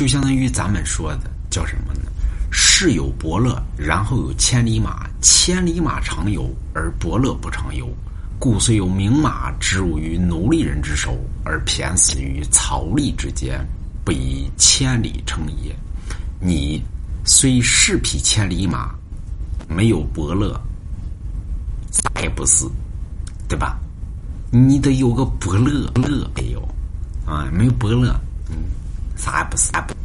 就相当于咱们说的叫什么呢？世有伯乐，然后有千里马，千里马常有，而伯乐不常有。故虽有名马之入于奴隶人之手，而骈死于草隶之间，不以千里称也。你虽是匹千里马，没有伯乐，啥也不是，对吧？你得有个伯乐乐，哎呦，啊，没有伯乐，啥也不是，啥不。